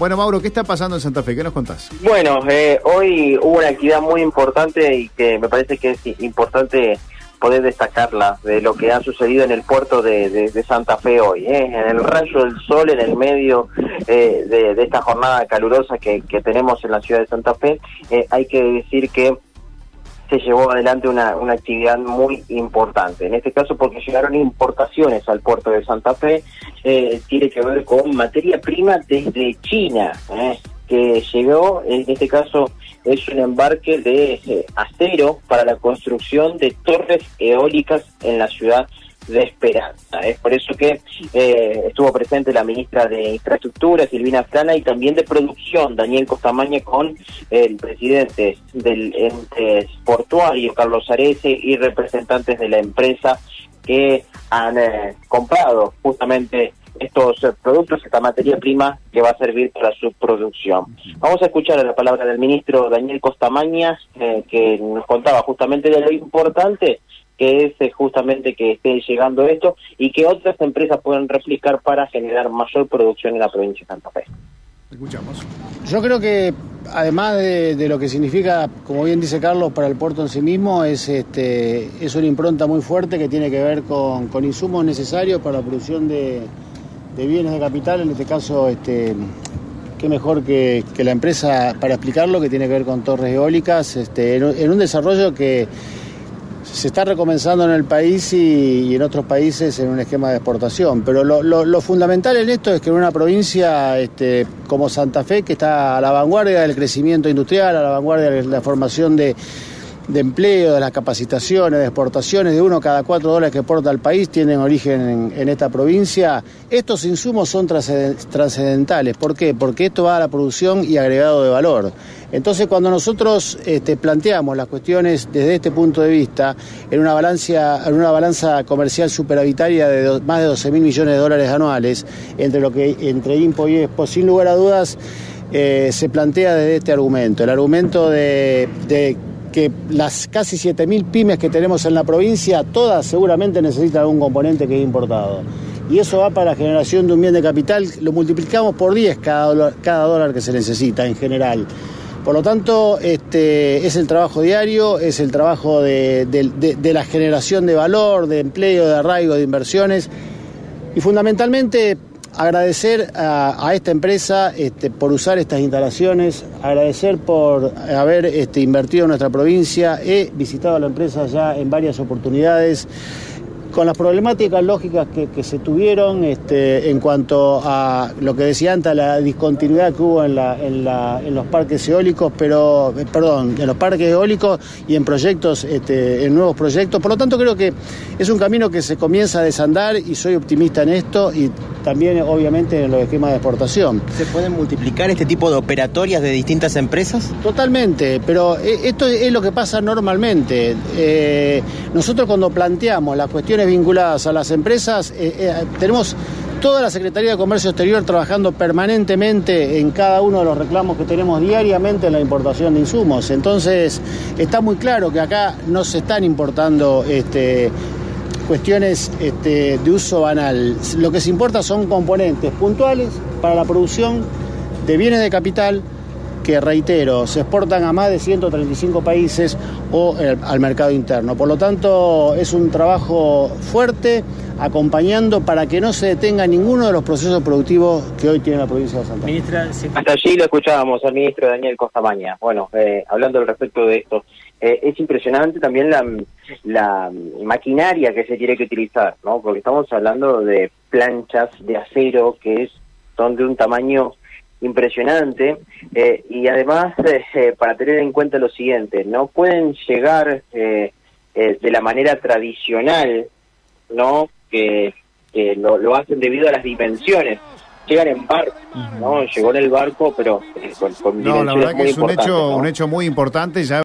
Bueno, Mauro, ¿qué está pasando en Santa Fe? ¿Qué nos contás? Bueno, eh, hoy hubo una actividad muy importante y que me parece que es importante poder destacarla de lo que ha sucedido en el puerto de, Santa Fe hoy, ¿eh? en el rayo del sol, en el medio eh, de, esta jornada calurosa que, tenemos en la ciudad de Santa Fe, eh, hay que decir que se llevó adelante una, una actividad muy importante. En este caso porque llegaron importaciones al puerto de Santa Fe, tiene que ver con materia prima desde China, que llegó, en este caso es un embarque de eh, acero para la construcción de torres eólicas en la ciudad de Esperanza. Es por eso que eh, estuvo presente la ministra de Infraestructura, Silvina Flana, y también de Producción, Daniel Costamaña, con el presidente del ente portuario, Carlos Arese, y representantes de la empresa que han eh, comprado justamente estos eh, productos, esta materia prima que va a servir para su producción. Vamos a escuchar la palabra del ministro Daniel Costamañas, eh, que nos contaba justamente de lo importante que es justamente que esté llegando esto y que otras empresas puedan replicar para generar mayor producción en la provincia de Santa Fe. Escuchamos. Yo creo que además de, lo que significa, como bien dice Carlos, para el puerto en sí mismo, es, este, es una impronta muy fuerte que tiene que ver con, con insumos necesarios para la producción de, de bienes de capital, en este caso, este, qué mejor que, la empresa para explicarlo, que tiene que ver con torres eólicas, este, en, un desarrollo que se está recomenzando en el país y, en otros países en un esquema de exportación. Pero lo, fundamental en esto es que en una provincia este, como Santa Fe, que está a la vanguardia del crecimiento industrial, a la vanguardia de la formación de de empleo, de las capacitaciones, de exportaciones, de uno cada cuatro dólares que exporta al país tienen origen en, esta provincia. Estos insumos son trascendentales. ¿Por qué? Porque esto va a la producción y agregado de valor. Entonces, cuando nosotros este, planteamos las cuestiones desde este punto de vista, en una balanza, en una balanza comercial superavitaria de más de 12 mil millones de dólares anuales, entre lo que entre IMPO y EXPO, sin lugar a dudas, eh, se plantea desde este argumento, el argumento de que las casi 7.000 pymes que tenemos en la provincia, todas seguramente necesitan algún componente que es importado. Y eso va para la generación de un bien de capital, lo multiplicamos por 10 cada dólar, cada dólar que se necesita en general. Por lo tanto, este, es el trabajo diario, es el trabajo de, de la generación de valor, de empleo, de arraigo, de inversiones. Y fundamentalmente agradecer a, esta empresa este, por usar estas instalaciones, agradecer por haber este, invertido en nuestra provincia. He visitado a la empresa ya en varias oportunidades con las problemáticas lógicas que, se tuvieron este, en cuanto a lo que decía antes, la discontinuidad que hubo en, los parques eólicos, pero, eh, perdón, en los parques eólicos y en proyectos, en nuevos proyectos. Por lo tanto, creo que es un camino que se comienza a desandar y soy optimista en esto y también, obviamente, en los esquemas de exportación. ¿Se pueden multiplicar este tipo de operatorias de distintas empresas? Totalmente, pero eh, esto es lo que pasa normalmente. Eh, nosotros cuando planteamos las cuestiones vinculadas a las empresas, eh, eh, tenemos toda la Secretaría de Comercio Exterior trabajando permanentemente en cada uno de los reclamos que tenemos diariamente en la importación de insumos. Entonces, está muy claro que acá no se están importando este, cuestiones este, de uso banal. Lo que se importa son componentes puntuales para la producción de bienes de capital que, reitero, se exportan a más de 135 países o eh, al mercado interno. Por lo tanto, es un trabajo fuerte acompañando para que no se detenga ninguno de los procesos productivos que hoy tiene la provincia de Santa Fe. Hasta allí lo escuchábamos al ministro Daniel Costamaña. Bueno, eh, hablando al respecto de esto, eh, es impresionante también la, la maquinaria que se tiene que utilizar, ¿no? Porque estamos hablando de planchas de acero que es, son de un tamaño impresionante eh, y además eh, eh, para tener en cuenta lo siguiente, no pueden llegar de la manera tradicional, ¿no? Que, lo, hacen debido a las dimensiones. Llegan en barco, ¿no? Llegó en el barco, pero con, no, la verdad que es un hecho, un hecho muy importante. Ya